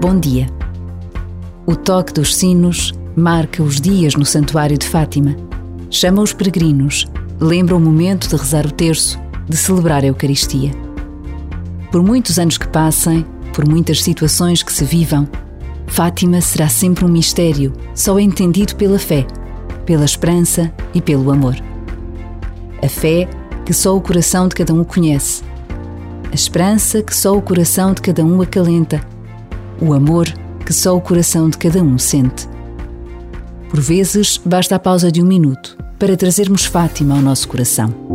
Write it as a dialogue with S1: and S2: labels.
S1: Bom dia. O toque dos sinos marca os dias no Santuário de Fátima. Chama os peregrinos, lembra o momento de rezar o terço, de celebrar a Eucaristia. Por muitos anos que passem, por muitas situações que se vivam, Fátima será sempre um mistério, só entendido pela fé, pela esperança e pelo amor. A fé que só o coração de cada um conhece, a esperança que só o coração de cada um acalenta, o amor que só o coração de cada um sente. Por vezes, basta a pausa de um minuto para trazermos Fátima ao nosso coração.